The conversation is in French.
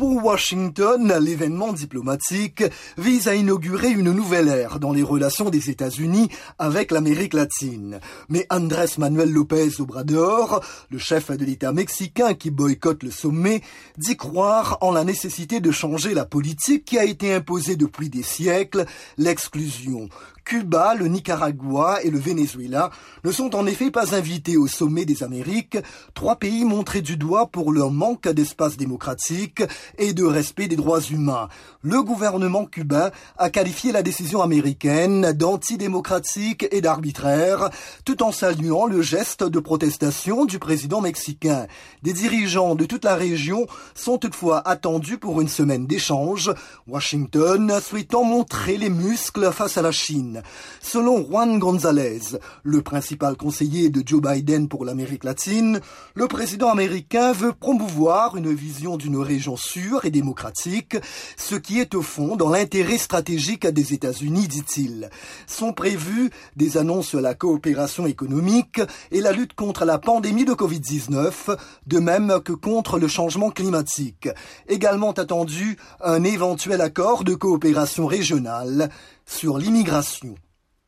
Pour Washington, l'événement diplomatique vise à inaugurer une nouvelle ère dans les relations des États-Unis avec l'Amérique latine. Mais Andrés Manuel López Obrador, le chef de l'État mexicain qui boycotte le sommet, dit croire en la nécessité de changer la politique qui a été imposée depuis des siècles, l'exclusion. Cuba, le Nicaragua et le Venezuela ne sont en effet pas invités au sommet des Amériques, trois pays montrés du doigt pour leur manque d'espace démocratique et de respect des droits humains. Le gouvernement cubain a qualifié la décision américaine d'antidémocratique et d'arbitraire, tout en saluant le geste de protestation du président mexicain. Des dirigeants de toute la région sont toutefois attendus pour une semaine d'échange, Washington souhaitant montrer les muscles face à la Chine. Selon Juan González, le principal conseiller de Joe Biden pour l'Amérique latine, le président américain veut promouvoir une vision d'une région et démocratique, ce qui est au fond dans l'intérêt stratégique des États-Unis, dit-il. Sont prévues des annonces sur la coopération économique et la lutte contre la pandémie de Covid-19, de même que contre le changement climatique. Également attendu un éventuel accord de coopération régionale sur l'immigration.